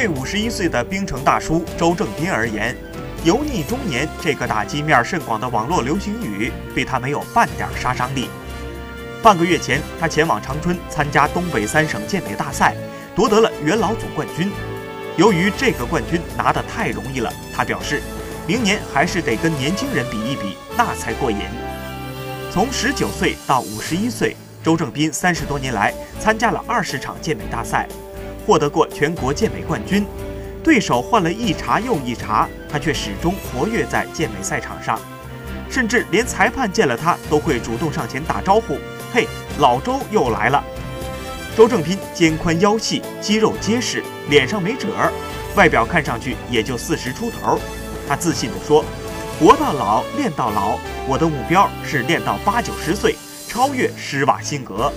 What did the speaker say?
对五十一岁的冰城大叔周正斌而言，“油腻中年”这个打击面甚广的网络流行语对他没有半点杀伤力。半个月前，他前往长春参加东北三省健美大赛，夺得了元老组冠军。由于这个冠军拿得太容易了，他表示，明年还是得跟年轻人比一比，那才过瘾。从十九岁到五十一岁，周正斌三十多年来参加了二十场健美大赛，获得过全国健美冠军。对手换了一茬又一茬，他却始终活跃在健美赛场上，甚至连裁判见了他都会主动上前打招呼：“嘿，老周又来了。”周正斌肩宽腰细，肌肉结实，脸上没褶儿，外表看上去也就四十出头。他自信地说：“活到老，练到老，我的目标是练到八九十岁，超越施瓦辛格。”